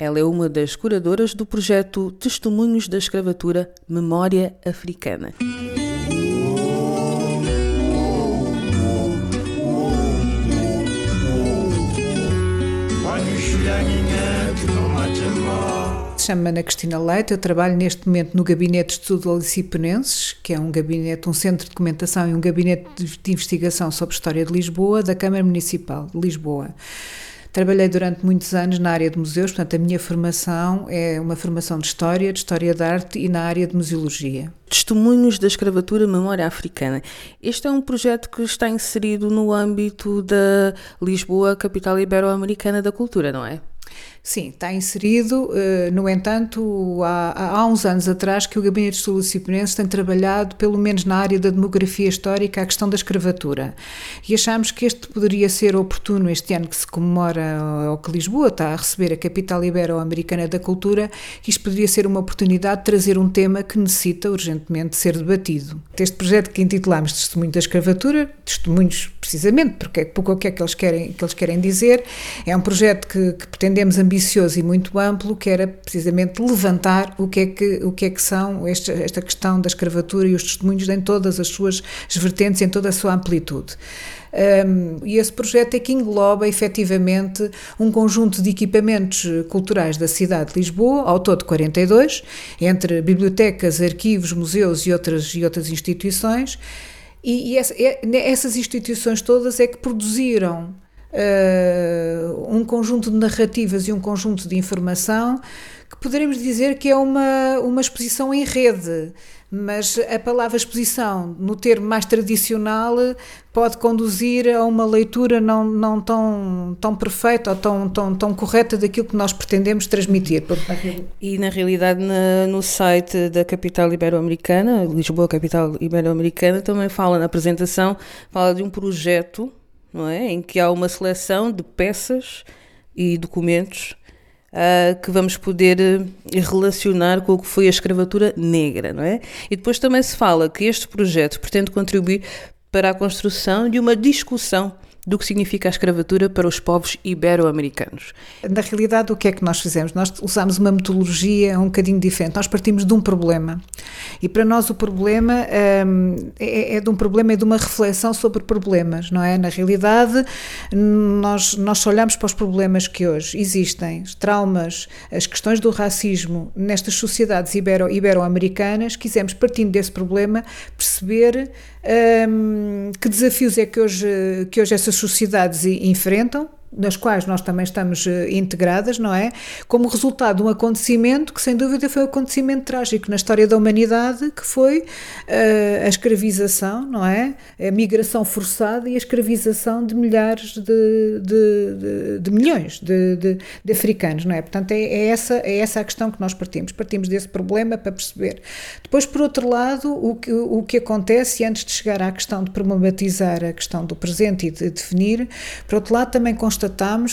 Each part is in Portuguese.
Ela é uma das curadoras do projeto Testemunhos da Escravatura Memória Africana. Chamo-me Ana Cristina Leite, eu trabalho neste momento no Gabinete de Estudo Alicipenenses, que é um gabinete, um centro de documentação e um gabinete de investigação sobre história de Lisboa, da Câmara Municipal de Lisboa. Trabalhei durante muitos anos na área de museus, portanto, a minha formação é uma formação de História, de História da Arte e na área de Museologia. Testemunhos da Escravatura Memória Africana. Este é um projeto que está inserido no âmbito da Lisboa, capital ibero-americana da cultura, não é? Sim, está inserido. Eh, no entanto, há, há uns anos atrás que o Gabinete de Estudos Cipenenses tem trabalhado, pelo menos na área da demografia histórica, a questão da escravatura. E achamos que este poderia ser oportuno este ano que se comemora, ou que Lisboa está a receber a capital ibero-americana da cultura, que isto poderia ser uma oportunidade de trazer um tema que necessita urgentemente ser debatido. Este projeto que intitulamos Testemunho da Escravatura, testemunhos precisamente porque, porque o que é que eles querem, que eles querem dizer, é um projeto que, que pretendemos ambicioso e muito amplo, que era precisamente levantar o que é que, o que, é que são esta, esta questão da escravatura e os testemunhos em todas as suas vertentes, em toda a sua amplitude. Um, e esse projeto é que engloba efetivamente um conjunto de equipamentos culturais da cidade de Lisboa, ao todo 42, entre bibliotecas, arquivos, museus e outras, e outras instituições. E, e essa, é, essas instituições todas é que produziram uh, um conjunto de narrativas e um conjunto de informação que poderemos dizer que é uma, uma exposição em rede, mas a palavra exposição, no termo mais tradicional, pode conduzir a uma leitura não, não tão, tão perfeita ou tão, tão, tão correta daquilo que nós pretendemos transmitir. E na realidade, na, no site da capital ibero-americana, Lisboa, capital ibero-americana, também fala na apresentação, fala de um projeto não é? Em que há uma seleção de peças e documentos uh, que vamos poder uh, relacionar com o que foi a escravatura negra, não é? E depois também se fala que este projeto pretende contribuir para a construção de uma discussão do que significa a escravatura para os povos ibero-americanos. Na realidade, o que é que nós fizemos? Nós usamos uma metodologia um bocadinho diferente. Nós partimos de um problema. E para nós o problema hum, é, é, de um problema e de uma reflexão sobre problemas, não é? Na realidade, nós, nós olhamos para os problemas que hoje existem, traumas, as questões do racismo nestas sociedades ibero-americanas, ibero quisemos, partindo desse problema, perceber hum, que desafios é que hoje, que hoje essas sociedades enfrentam nas quais nós também estamos eh, integradas, não é? Como resultado de um acontecimento que, sem dúvida, foi um acontecimento trágico na história da humanidade, que foi uh, a escravização, não é? A migração forçada e a escravização de milhares de, de, de, de milhões de, africanos, não é? Portanto, é, é, essa, é essa a questão que nós partimos. Partimos desse problema para perceber. Depois, por outro lado, o que, o que acontece, e antes de chegar à questão de problematizar a questão do presente e de definir, por outro lado, também constatamos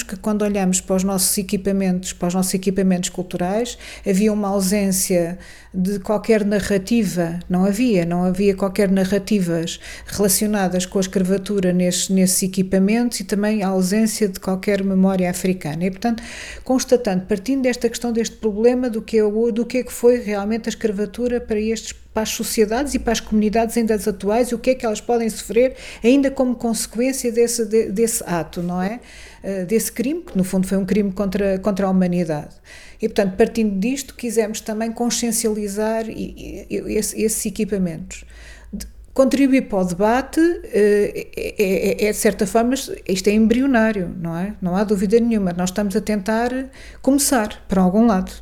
que quando olhamos para os nossos equipamentos, para os nossos equipamentos culturais, havia uma ausência de qualquer narrativa, não havia, não havia qualquer narrativas relacionadas com a escravatura nesses, nesses equipamentos e também a ausência de qualquer memória africana. E, portanto, constatando, partindo desta questão, deste problema do que é, do que, é que foi realmente a escravatura para estes para as sociedades e para as comunidades ainda atuais e o que é que elas podem sofrer ainda como consequência desse, desse ato, não é? Eh, desse crime, que no fundo foi um crime contra, contra a humanidade. E, portanto, partindo disto, quisemos também consciencializar esses equipamentos contribuir para o debate eh, é, é, é, de certa forma, isto é embrionário, não é? Não há dúvida nenhuma. Nós estamos a tentar começar para algum lado.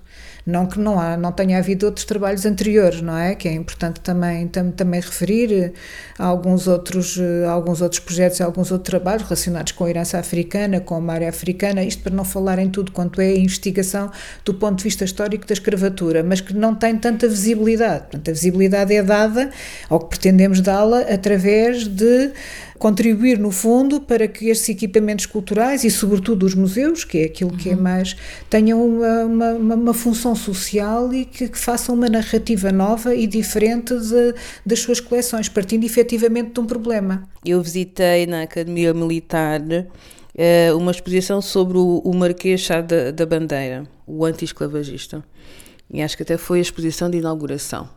Não que não, há, não tenha havido outros trabalhos anteriores, não é? Que é importante também, tam, também referir a alguns outros, a alguns outros projetos e alguns outros trabalhos relacionados com a herança africana, com a área africana, isto para não falar em tudo quanto é a investigação do ponto de vista histórico da escravatura, mas que não tem tanta visibilidade. Portanto, a visibilidade é dada, ou que pretendemos dá-la, através de contribuir, no fundo, para que estes equipamentos culturais e, sobretudo, os museus, que é aquilo que é uhum. mais, tenham uma, uma, uma função social e que, que, façam uma narrativa nova e diferente de, das suas coleções, partindo efetivamente de um problema. Eu visitei na Academia Militar eh, uma exposição sobre o, o Marquês Chá da, da Bandeira, o anti-esclavagista. E acho que até foi a exposição de inauguração.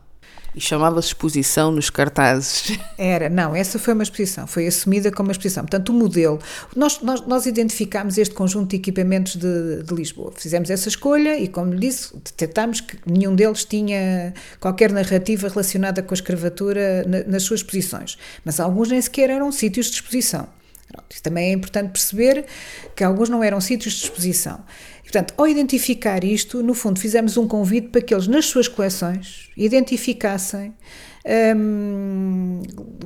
E chamava-se exposição nos cartazes. Era, não, essa foi uma exposição, foi assumida como uma exposição. Portanto, o modelo. Nós, nós, nós identificámos este conjunto de equipamentos de, de Lisboa. Fizemos essa escolha e, como lhe disse, detectámos que nenhum deles tinha qualquer narrativa relacionada com a escravatura na, nas suas exposições. Mas alguns nem sequer eram sítios de exposição. Pronto, também é importante perceber que alguns não eram sítios de exposição. Portanto, ao identificar isto, no fundo, fizemos um convite para que eles, nas suas coleções, identificassem, um,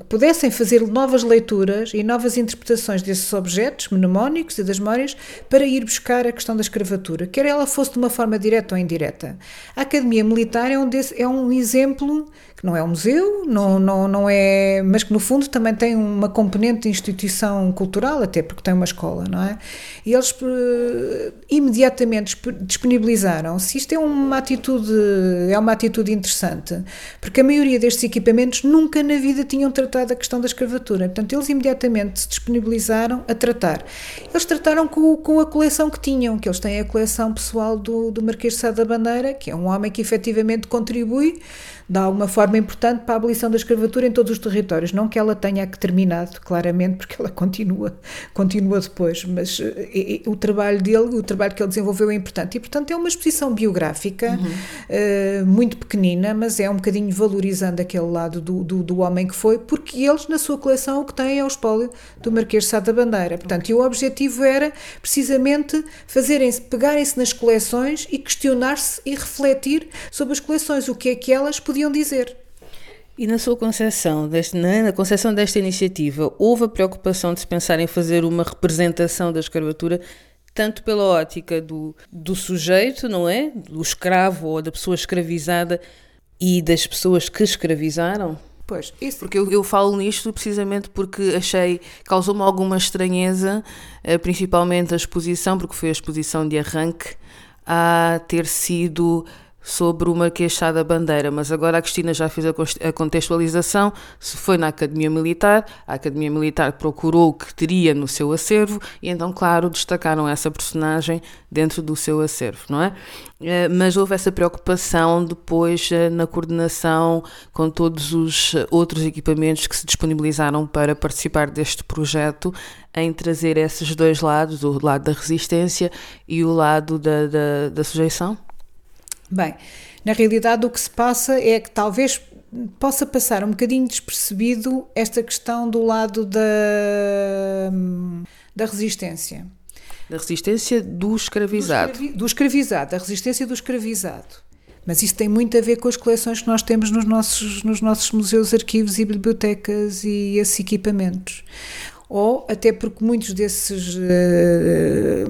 pudessem fazer novas leituras e novas interpretações desses objetos mnemónicos e das memórias para ir buscar a questão da escravatura, quer ela fosse de uma forma direta ou indireta. A Academia Militar é um, desse, é um exemplo que não é um museu, não, não, não é, mas que no fundo também tem uma componente de instituição cultural, até porque tem uma escola, não é? E eles uh, imediatamente disponibilizaram, se isto é uma atitude, é uma atitude interessante, porque a maioria destes equipamentos nunca na vida tinham tratado a questão da escravatura, portanto eles imediatamente se disponibilizaram a tratar. Eles trataram com, com a coleção que tinham, que eles têm a coleção pessoal do, do Marquês de Sá da Bandeira, que é um homem que efetivamente contribui de alguma forma importante para a abolição da escravatura em todos os territórios. Não que ela tenha que terminado, claramente, porque ela continua, continua depois, mas e, eh, e, o trabalho dele, o trabalho que ele desenvolveu é importante. E, portanto, é uma exposição biográfica uhum. uh, muito pequenina, mas é um bocadinho valorizando aquele lado do, do, do, homem que foi, porque eles, na sua coleção, o que têm é o espólio do Marquês de Sá da Bandeira. Portanto, okay. e o objetivo era precisamente fazerem-se, pegarem-se nas coleções e questionar-se e refletir sobre as coleções, o que é que elas podiam dizer. E na sua concepção, deste, na concepção desta iniciativa, houve a preocupação de se pensar em fazer uma representação da escravatura tanto pela ótica do, do sujeito, não é? Do escravo ou da pessoa escravizada e das pessoas que escravizaram? Pois, isso. Porque eu, eu falo nisto precisamente porque achei, causou-me alguma estranheza, eh, principalmente a exposição, porque foi a exposição de arranque, a ter sido sobre uma queixa da bandeira, mas agora a Cristina já fez a contextualização, se foi na Academia Militar, a Academia Militar procurou o que teria no seu acervo e então, claro, destacaram essa personagem dentro do seu acervo, não é? Eh, mas houve essa preocupação depois eh, na coordenação com todos os outros equipamentos que se disponibilizaram para participar deste projeto, em trazer esses dois lados, o lado da resistência e o lado da, da, da sujeição? Bem, na realidade o que se passa é que talvez possa passar um bocadinho despercebido esta questão do lado da, da resistência. Da resistência do escravizado. Do, escravi, do escravizado, da resistência do escravizado. Mas isso tem muito a ver com as coleções que nós temos nos nossos, nos nossos museus, arquivos e bibliotecas e esses equipamentos ou até porque muitos desses eh,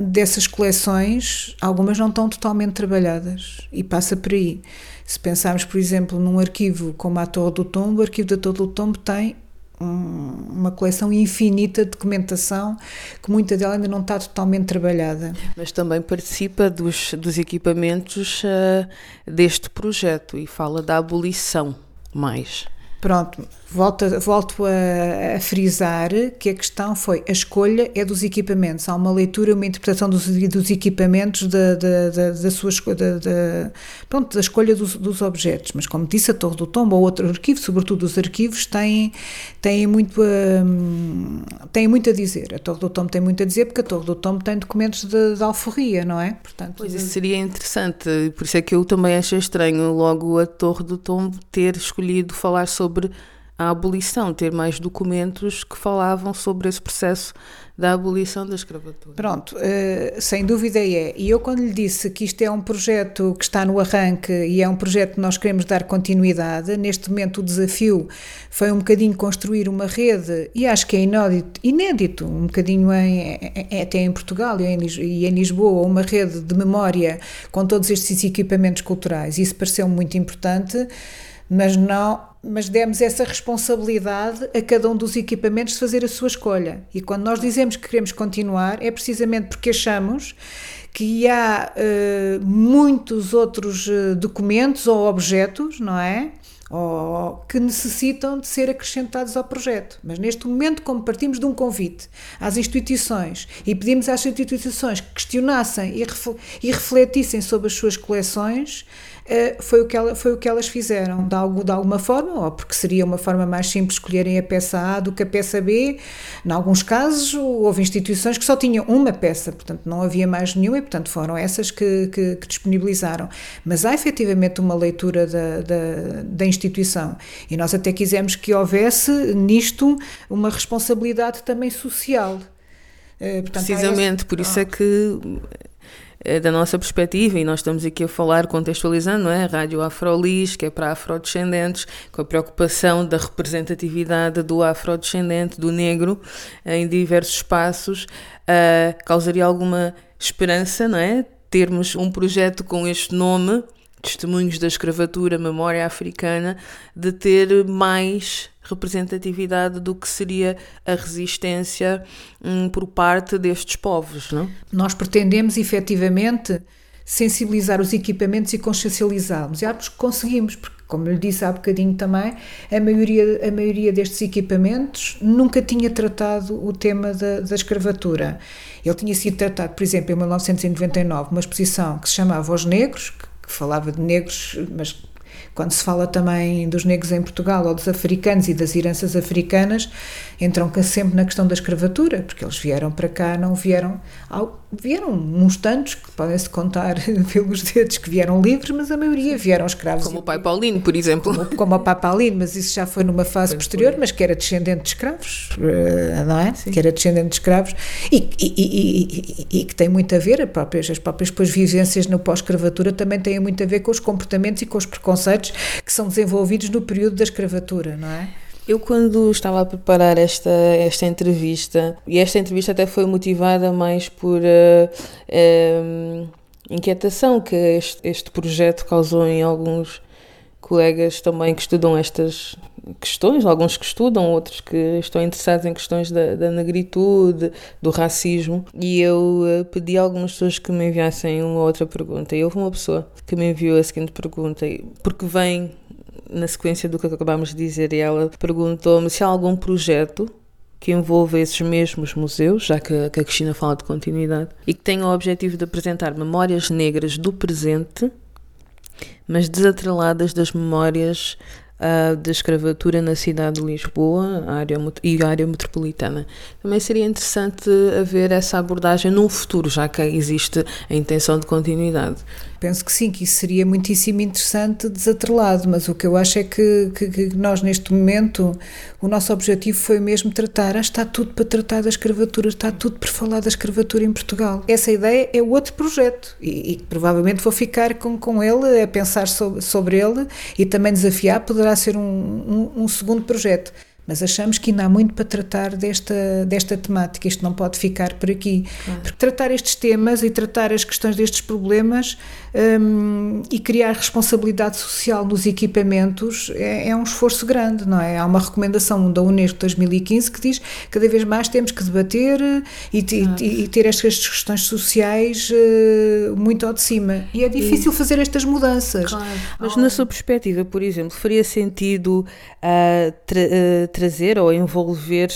dessas coleções, algumas não estão totalmente trabalhadas e passa por aí. Se pensarmos, por exemplo, num arquivo como a Torre do Tombo, o arquivo da Torre do Tombo tem uma coleção infinita de documentação que muita dela ainda não está totalmente trabalhada. Mas também participa dos, dos equipamentos uh, deste projeto e fala da abolição mais. Pronto, volto, volto a, a, frisar que a questão foi a escolha é dos equipamentos. Há uma leitura, uma interpretação dos, dos equipamentos da, da, da, da sua da, da, pronto, da escolha dos, dos, objetos. Mas como disse, a Torre do Tombo ou outro arquivo, sobretudo os arquivos, têm, têm, muito, um, têm muito a dizer. A Torre do Tombo tem muito a dizer porque a Torre do Tombo tem documentos de, de alforria, não é? Portanto, pois isso seria interessante. Por isso é que eu também achei estranho logo a Torre do Tombo ter escolhido falar sobre a abolição, ter mais documentos que falavam sobre esse processo da abolição da escravatura. Pronto, uh, sem dúvida é. E eu, quando lhe disse que isto é um projeto que está no arranque e é um projeto que nós queremos dar continuidade, neste momento o desafio foi um bocadinho construir uma rede, e acho que é inédito, inédito um bocadinho em, em, até em Portugal e em, e em Lisboa, uma rede de memória com todos estes equipamentos culturais. Isso pareceu muito importante mas não mas demos essa responsabilidade a cada um dos equipamentos de fazer a sua escolha. E quando nós dizemos que queremos continuar, é precisamente porque achamos que há uh, muitos outros uh, documentos ou objetos, não é? Ou, que necessitam de ser acrescentados ao projeto. Mas neste momento, como partimos de um convite às instituições e pedimos às instituições que questionassem e, refletissem sobre as suas coleções, eh, foi o que, ela, foi o que elas fizeram, de, algo, de alguma forma, ou porque seria uma forma mais simples escolherem a peça A do que a peça B. Em alguns casos, houve instituições que só tinham uma peça, portanto não havia mais nenhuma e, portanto, foram essas que, que, que disponibilizaram. Mas há efetivamente uma leitura da, da, da instituição e nós até quisemos que houvesse nisto uma responsabilidade também social. Eh, portanto, Precisamente, esse... por isso é que eh, da nossa perspectiva, e nós estamos aqui a falar, contextualizando, não é? Rádio Afrolis, que é para afrodescendentes, com a preocupação da representatividade do afrodescendente, do negro, eh, em diversos espaços, uh, causaria alguma esperança, não é? Termos um projeto com este nome, Testemunhos da Escravatura, Memória Africana, de ter mais representatividade do que seria a resistência hum, por parte destes povos, não? Nós pretendemos efetivamente sensibilizar os equipamentos e consciencializá-los. E acho que conseguimos, porque, como lhe disse há bocadinho também, a maioria, a maioria destes equipamentos nunca tinha tratado o tema da, da escravatura. Ele tinha sido tratado, por exemplo, em 1999, uma exposição que se chamava Os Negros, que, falava de negros, mas quando se fala também dos negros em Portugal ou dos africanos e das heranças africanas, entram sempre na questão da escravatura, porque eles vieram para cá, não vieram. Vieram uns tantos que podem-se contar pelos dedos que vieram livres, mas a maioria vieram escravos. Como o pai Paulino, por exemplo. Como, como o pai Paulino, mas isso já foi numa fase posterior, mas que era descendente de escravos, eh, não é? Sim. Que era descendente de escravos e, e, e, e, que tem muito a ver, as próprias, as próprias depois, vivências no pós-escravatura também têm muito a ver com os comportamentos e com os preconceitos que são desenvolvidos no período da escravatura, não é? Eu, quando estava a preparar esta, esta entrevista, e esta entrevista até foi motivada mais por uh, uh, inquietação que este, este projeto causou em alguns colegas também que estudam estas questões, alguns que estudam, outros que estão interessados em questões da, da negritude, do racismo, e eu uh, pedi a algumas pessoas que me enviassem uma outra pergunta. E houve uma pessoa que me enviou a seguinte pergunta, porque vem na sequência do que acabámos de dizer, ela perguntou-me se há algum projeto que envolva esses mesmos museus, já que, a Cristina fala de continuidade, e que tenha o objetivo de apresentar memórias negras do presente, mas desatreladas das memórias uh, da escravatura na cidade de Lisboa área, e área metropolitana. Também seria interessante haver essa abordagem num futuro, já que existe a intenção de continuidade. Penso que sim, que isso seria muitíssimo interessante desatrelado, mas o que eu acho é que, que, que nós, neste momento, o nosso objetivo foi mesmo tratar, ah, está tudo para tratar da escravatura, está tudo para falar da escravatura em Portugal. Essa ideia é outro projeto e, e provavelmente vou ficar com, com ele, a pensar sobre, sobre ele e também desafiar, poderá ser um, um, um segundo projeto mas achamos que ainda há muito para tratar desta, desta temática. Isto não pode ficar por aqui. Claro. Porque tratar estes temas e tratar as questões destes problemas um, e criar responsabilidade social nos equipamentos é, é, um esforço grande, não é? Há uma recomendação da Unesco de 2015 que diz que cada vez mais temos que debater e, claro. e, e ter estas questões sociais uh, muito ao de cima. E é difícil e... fazer estas mudanças. Claro. Mas oh. na sua perspectiva, por exemplo, faria sentido uh, tra uh, trazer ou envolver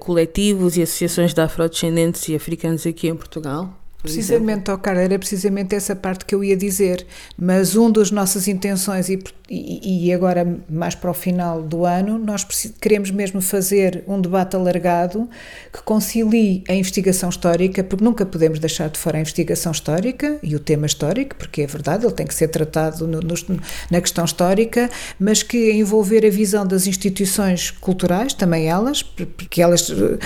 coletivos e associações de afrodescendentes e africanos aqui em Portugal? Precisamente, oh, Carla, era precisamente essa parte que eu ia dizer. Mas um das nossas intenções, e, e, e agora mais para o final do ano, nós queremos mesmo fazer um debate alargado que concilie a investigação histórica, porque nunca podemos deixar de fora a investigação histórica e o tema histórico, porque é verdade, ele tem que ser tratado no, no, na questão histórica, mas que envolver a visão das instituições culturais, também elas, porque elas uh,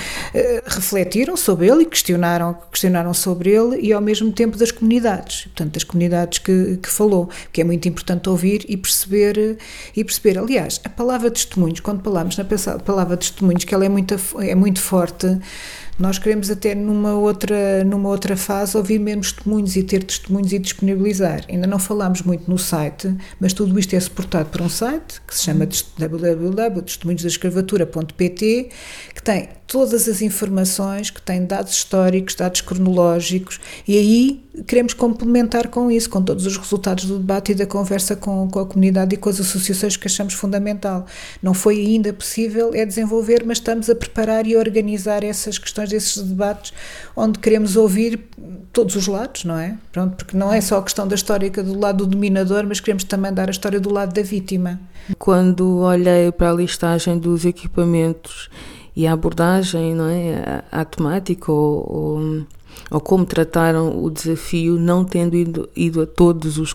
refletiram sobre ele e questionaram, questionaram sobre ele dele e ao mesmo tempo das comunidades, portanto das comunidades que, que falou, que é muito importante ouvir e perceber e perceber. Aliás, a palavra testemunhos, quando falamos na palavra testemunhos, que ela é muito é muito forte, nós queremos até numa outra, numa outra fase ouvir menos testemunhos e ter testemunhos e disponibilizar. Ainda não falámos muito no site, mas tudo isto é suportado por um site que se chama www.testemunhosdascravatura.pt que tem todas as informações, que tem dados históricos, dados cronológicos e aí queremos complementar com isso, com todos os resultados do debate e da conversa com, com a comunidade e com as associações que achamos fundamental. Não foi ainda possível é desenvolver, mas estamos a preparar e a organizar essas questões, esses debates, onde queremos ouvir todos os lados, não é? Pronto, porque não é só a questão da histórica do lado do dominador, mas queremos também dar a história do lado da vítima. Quando olhei para a listagem dos equipamentos e a abordagem, não é, a temática ou, ou, ou, como trataram o desafio, não tendo ido, ido a todos os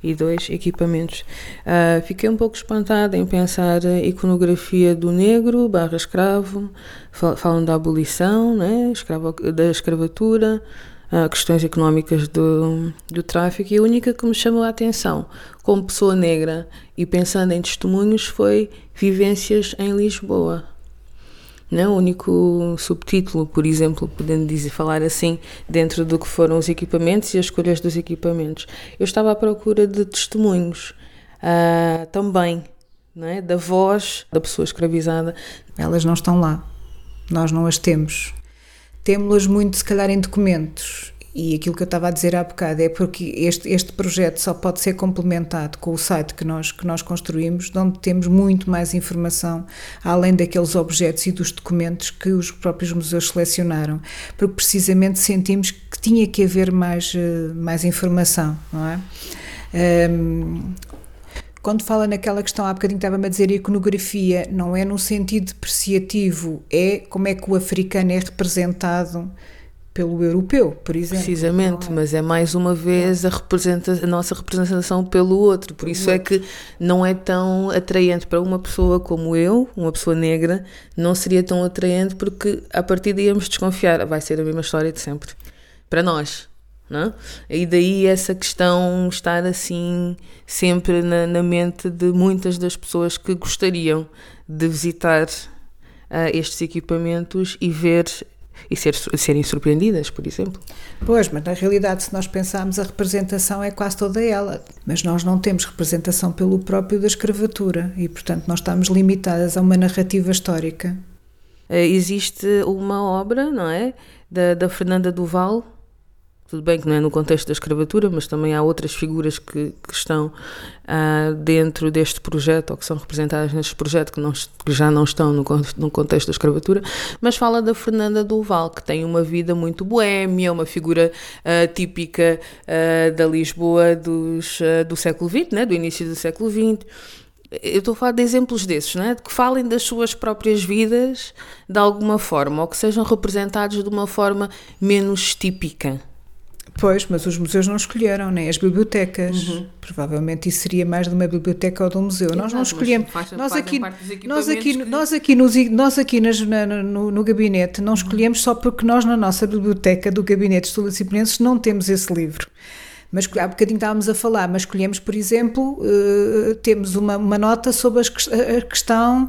42 equipamentos. Uh, fiquei um pouco espantada em pensar a iconografia do negro barra escravo, falam da abolição, né, escravo, da escravatura, uh, questões económicas do, do tráfico, e a única que me chamou a atenção como pessoa negra e pensando em testemunhos foi vivências em Lisboa. Né? o único subtítulo, por exemplo, podendo dizer, falar assim, dentro do que foram os equipamentos e as escolhas dos equipamentos. Eu estava à procura de testemunhos uh, também, não é? da voz da pessoa escravizada. Elas não estão lá, nós não as temos. Temos-las muito, se calhar, em documentos e aquilo que eu estava a dizer há bocado é porque este, este projeto só pode ser complementado com o site que nós, que nós construímos, onde temos muito mais informação, além daqueles objetos e dos documentos que os próprios museus selecionaram, porque precisamente sentimos que tinha que haver mais, eh, mais informação, não é? Um, quando fala naquela questão, há bocadinho estava-me a dizer iconografia, não é num sentido depreciativo, é como é que o africano é representado pelo europeu, por exemplo. Precisamente, é? mas é mais uma vez a, representa a nossa representação pelo outro. Por isso é que não é tão atraente para uma pessoa como eu, uma pessoa negra, não seria tão atraente porque a partir daí íamos desconfiar, vai ser a mesma história de sempre. Para nós. Não? É? E daí essa questão estar assim sempre na, na mente de muitas das pessoas que gostariam de visitar uh, estes equipamentos e ver e ser, serem surpreendidas, por exemplo. Pois, mas na realidade, se nós pensarmos, a representação é quase toda ela, mas nós não temos representação pelo próprio da escravatura e, portanto, nós estamos limitadas a uma narrativa histórica. Eh, existe uma obra, não é? Da, da Fernanda Duval, tudo bem que não é no contexto da escravatura, mas também há outras figuras que, que estão uh, dentro deste projeto ou que são representadas neste projeto que, não, que já não estão no, no, contexto da escravatura, mas fala da Fernanda Duval, que tem uma vida muito boémia, uma figura uh, típica uh, da Lisboa dos, do século XX, né, do início do século XX. Eu estou a falar de exemplos desses, né? de que falem das suas próprias vidas de alguma forma, ou que sejam representados de uma forma menos típica. Pois, mas os museus não escolheram, nem as bibliotecas. Uhum. Provavelmente isso seria mais de uma biblioteca ou de um museu. Exato, nós não escolhemos. Nós aqui, nós aqui, que... nós aqui, nos, nós aqui nas, na, no, no, gabinete não escolhemos só porque nós na nossa biblioteca do Gabinete de Estudos Disciplinenses não temos esse livro. Mas há bocadinho estávamos a falar, mas escolhemos, por exemplo, uh, temos uma, uma nota sobre as, a questão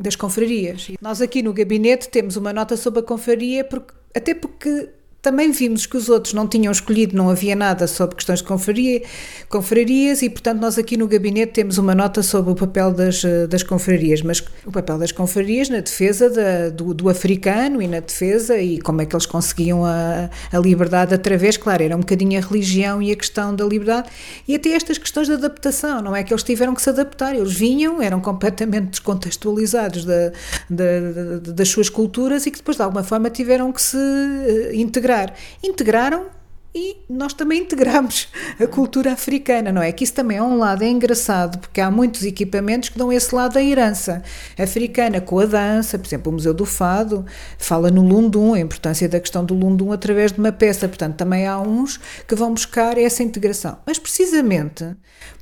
das confrarias. Nós aqui no gabinete temos uma nota sobre a confraria, porque, até porque também vimos que os outros não tinham escolhido, não havia nada sobre questões de confraria, confrarias e, portanto, nós aqui no gabinete temos uma nota sobre o papel das, das confrarias, mas o papel das confrarias na defesa da, do, do, africano e na defesa e como é que eles conseguiam a, a liberdade através, claro, era um bocadinho a religião e a questão da liberdade e até estas questões de adaptação, não é que eles tiveram que se adaptar, eles vinham, eram completamente descontextualizados da, da, das suas culturas e que depois de alguma forma tiveram que se eh, integrar integrar. Integraram e nós também integramos a cultura africana, não é? Que isso também é um lado é engraçado, porque há muitos equipamentos que dão esse lado da herança africana, com a dança, por exemplo, o Museu do Fado fala no Lundum, a importância da questão do Lundum através de uma peça, portanto, também há uns que vão buscar essa integração. Mas precisamente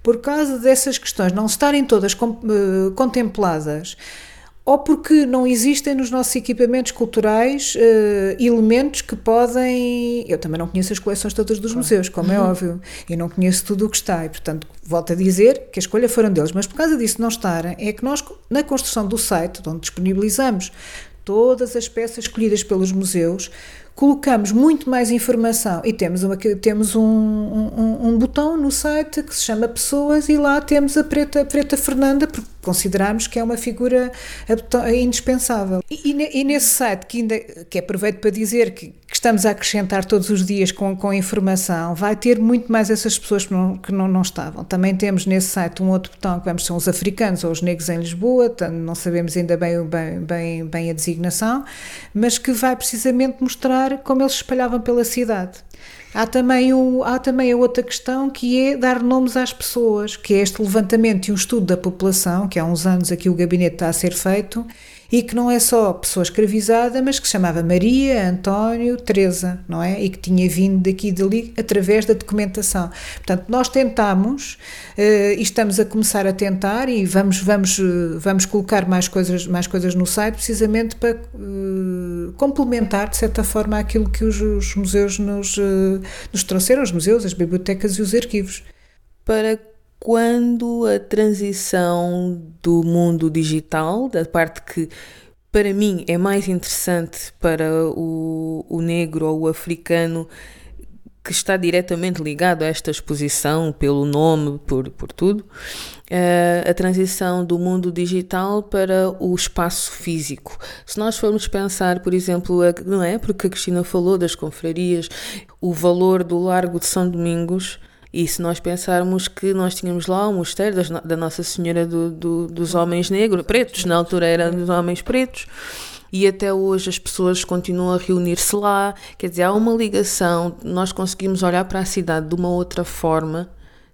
por causa dessas questões não estarem todas eh, contempladas, ou porque não existem nos nossos equipamentos culturais uh, elementos que podem. Eu também não conheço as coleções todas dos claro. museus, como é uhum. é óbvio, e não conheço tudo o que está, e portanto volto a dizer que a escolha foram deles, mas por causa disso não estarem, é que nós, na construção do site, onde disponibilizamos todas as peças escolhidas pelos museus, colocamos muito mais informação e temos, uma, temos um, um, um, botão no site que se chama Pessoas e lá temos a Preta, a Preta Fernanda, porque consideramos que é uma figura indispensável. E, e, e nesse site, que, ainda, que aproveito para dizer que, que, estamos a acrescentar todos os dias com, com informação, vai ter muito mais essas pessoas que, não, que não, não estavam. Também temos nesse site um outro botão que vamos são os africanos ou os negros em Lisboa, não sabemos ainda bem, bem, bem, bem a designação, mas que vai precisamente mostrar como eles se espalhavam pela cidade. Há também, o, há também a outra questão que é dar nomes às pessoas, que é este levantamento e um estudo da população, que há uns anos aqui o gabinete está a ser feito, e que não é só pessoa escravizada, mas que se chamava Maria, António, Teresa, não é? E que tinha vindo daqui e dali através da documentação. Portanto, nós tentamos uh, e estamos a começar a tentar e vamos vamos uh, vamos colocar mais coisas mais coisas no site precisamente para uh, complementar de certa forma aquilo que os, os museus nos nos trouxeram, os museus, as bibliotecas e os arquivos. Para quando a transição do mundo digital, da parte que para mim é mais interessante para o, o negro ou o africano, que está diretamente ligado a esta exposição, pelo nome, por, por tudo, uh, a transição do mundo digital para o espaço físico. Se nós formos pensar, por exemplo, a, não é? Porque a Cristina falou das confrarias, o valor do Largo de São Domingos e se nós pensarmos que nós tínhamos lá o mosteiro das, da Nossa Senhora do, do, dos Homens Negros, pretos, na altura eram dos Homens Pretos, e até hoje as pessoas continuam a reunir-se lá. Quer dizer, há uma ligação, nós conseguimos olhar para a cidade de uma outra forma,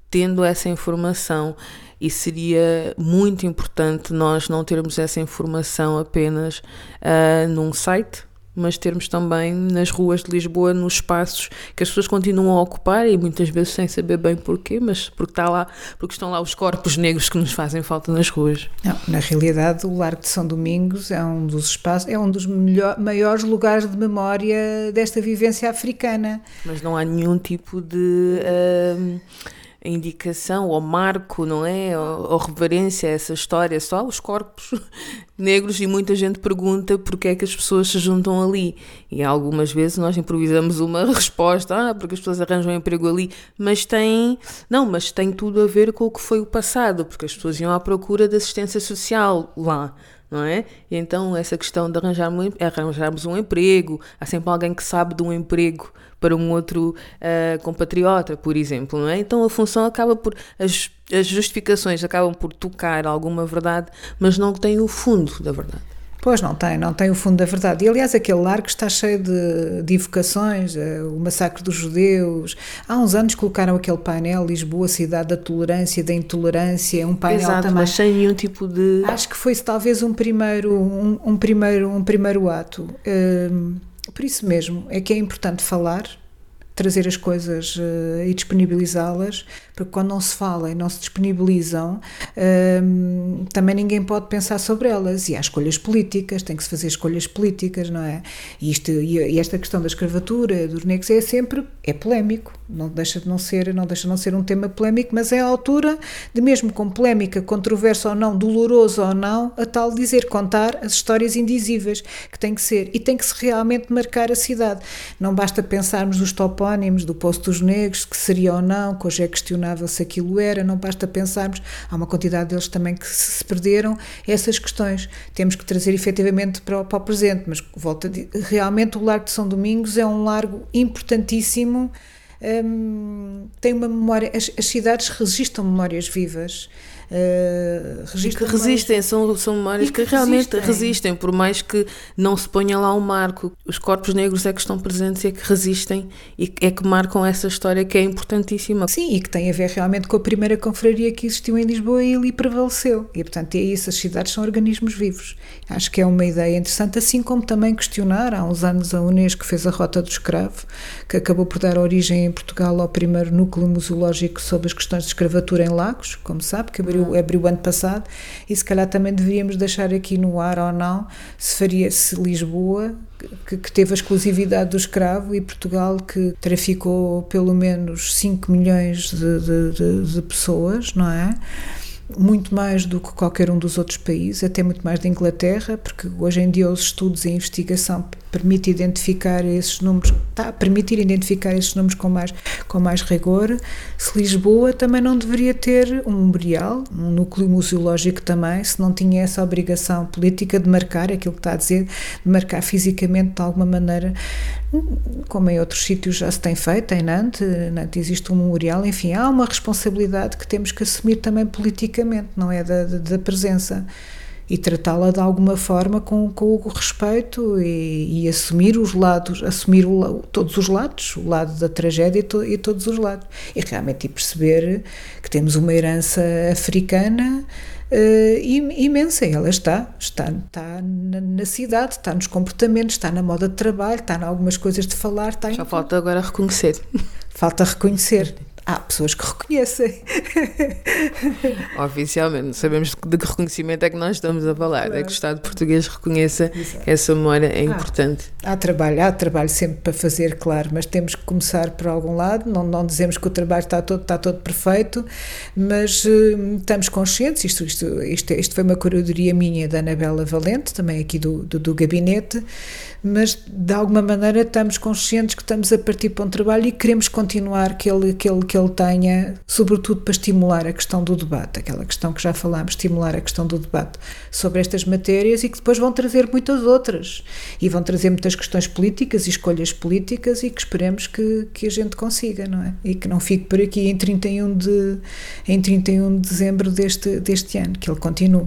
tendo essa informação. E seria muito importante nós não termos essa informação apenas uh, num site mas termos também nas ruas de Lisboa, nos espaços que as pessoas continuam a ocupar e muitas vezes sem saber bem porquê, mas porque está lá, porque estão lá os corpos negros que nos fazem falta nas ruas. Não, na realidade, o Largo de São Domingos é um dos espaços, é um dos melhor, maiores lugares de memória desta vivência africana. Mas não há nenhum tipo de uh, indicação ou marco, não é? Ou, ou, reverência a essa história, só os corpos negros e muita gente pergunta porque é que as pessoas se juntam ali. E algumas vezes nós improvisamos uma resposta, ah, porque as pessoas arranjam um emprego ali, mas tem, não, mas tem tudo a ver com o que foi o passado, porque as pessoas iam à procura de assistência social lá não é? E então essa questão de arranjar um, arranjarmos um emprego, há sempre alguém que sabe de um emprego para um outro uh, compatriota, por exemplo, não é? Então a função acaba por as, as justificações acabam por tocar alguma verdade, mas não tem o fundo da verdade. Pois não tem, não tem o fundo da verdade. E aliás, aquele largo está cheio de, de evocações, eh, o massacre dos judeus. Há uns anos colocaram aquele painel Lisboa, cidade da tolerância, da intolerância, um painel Exato, também. mas sem nenhum tipo de. Acho que foi talvez um primeiro, um, um primeiro, um primeiro ato. Um, por isso mesmo é que é importante falar, trazer as coisas uh, e disponibilizá-las, porque quando não se fala e não se disponibilizam, uh, também ninguém pode pensar sobre elas. E há escolhas políticas, tem que se fazer escolhas políticas, não é? E, isto, e esta questão da escravatura, dos negros, é sempre é polémico, não deixa de não ser, não deixa de não ser um tema polémico, mas é a altura de mesmo com polémica, controversa ou não, doloroso ou não, a tal dizer, contar as histórias indizíveis que tem que ser e tem que se realmente marcar a cidade. Não basta pensarmos nos topónimos do Poço dos Negros, que seria ou não, que hoje é questionável se aquilo era, não basta pensarmos, há uma quantidade deles também que se perderam, essas questões temos que trazer efetivamente para o, para o presente, mas volta realmente o Largo de São Domingos é um largo importantíssimo um, tem uma memória, as, as, cidades registram memórias vivas. Uh, que resistem, são, são memórias que, que, realmente resistem. resistem. por mais que não se ponha lá um marco. Os corpos negros é que estão presentes e é que resistem e é que marcam essa história que é importantíssima. Sim, e que tem a ver realmente com a primeira confraria que existiu em Lisboa e ali prevaleceu. E portanto é isso, as cidades são organismos vivos. Acho que é uma ideia interessante, assim como também questionar, há uns anos a Unesco fez a Rota do Escravo, que acabou por dar origem em Portugal ao primeiro núcleo museológico sobre as questões de escravatura em Lagos, como sabe, que abriu abriu, abriu o ano passado, e se calhar também deveríamos deixar aqui no ar ou não se faria se Lisboa, que, que teve a exclusividade do escravo, e Portugal, que traficou pelo menos 5 milhões de, de, de, de pessoas, não é? Muito mais do que qualquer um dos outros países, até muito mais da Inglaterra, porque hoje em dia os estudos e a investigação permite identificar esses números, está a permitir identificar esses números com mais, com mais rigor. Se Lisboa também não deveria ter um memorial, um núcleo museológico também, se não tinha essa obrigação política de marcar aquilo que está a dizer, de marcar fisicamente de alguma maneira, como em outros sítios já se tem feito, em Nantes, Nantes existe um memorial, enfim, há uma responsabilidade que temos que assumir também politicamente, não é da, da, presença e tratá-la de alguma forma com, com o respeito e, e, assumir os lados, assumir o, todos os lados, o lado da tragédia e, to, e, todos os lados. E realmente perceber que temos uma herança africana uh, imensa. Ela está, está, está na, na, cidade, está nos comportamentos, está na moda de trabalho, está em algumas coisas de falar. Está Já falta agora reconhecer. Falta reconhecer há pessoas que reconhecem. Oficialmente, sabemos de que reconhecimento é que nós estamos a falar, claro. é que o Estado português reconheça Exato. essa memória é importante. Há trabalho, há trabalho sempre para fazer, claro, mas temos que começar por algum lado, não, não dizemos que o trabalho está todo, está todo perfeito, mas uh, estamos conscientes, isto, isto, isto, isto foi uma curadoria minha da Anabela Valente, também aqui do, do, do gabinete, mas de alguma maneira estamos conscientes que estamos a partir para um trabalho e queremos continuar que ele, que ele, que ele tenha, sobretudo para estimular a questão do debate, aquela questão que já falámos, estimular a questão do debate sobre estas matérias e que depois vão trazer muitas outras e vão trazer muitas questões políticas e escolhas políticas e que esperemos que, que a gente consiga, não é? E que não fique por aqui em 31 de, em 31 de dezembro deste, deste ano, que ele continue.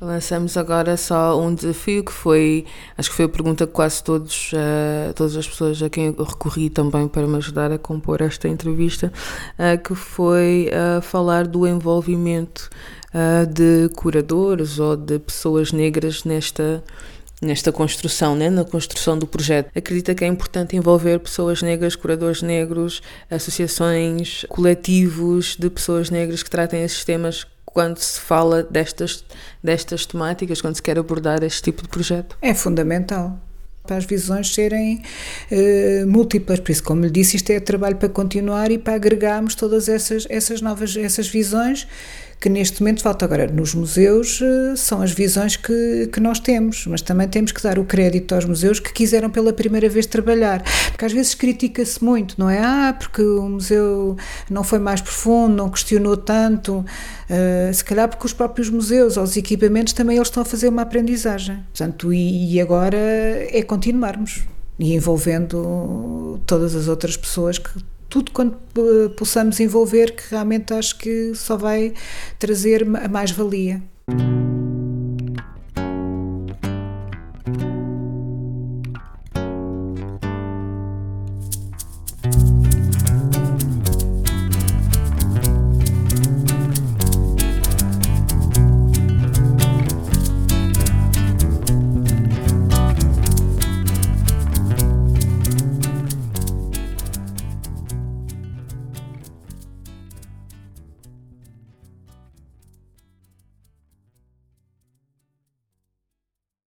Lançamos agora só um desafio que foi, acho que foi a pergunta que quase todos, uh, todas as pessoas a quem eu recorri também para me ajudar a compor esta entrevista, uh, que foi uh, falar do envolvimento de curadores ou de pessoas negras nesta nesta construção, né, na construção do projeto. Acredita que é importante envolver pessoas negras, curadores negros, associações, coletivos de pessoas negras que tratem esses temas quando se fala destas, destas temáticas, quando se quer abordar este tipo de projeto? É fundamental para as visões serem uh, múltiplas, por isso, como lhe disse, isto é trabalho para continuar e para agregarmos todas essas, essas novas essas visões que neste momento falta. Agora, nos museus eh, são as visões que, que nós temos, mas também temos que dar o crédito aos museus que quiseram pela primeira vez trabalhar, porque às vezes critica-se muito, não é? Ah, porque o museu não foi mais profundo, não questionou tanto, uh, se calhar porque os próprios museus, os equipamentos, também eles estão a fazer uma aprendizagem. Portanto, e, e agora é continuarmos e envolvendo todas as outras pessoas que tudo quanto eh, possamos envolver, que realmente acho que só vai trazer a mais-valia.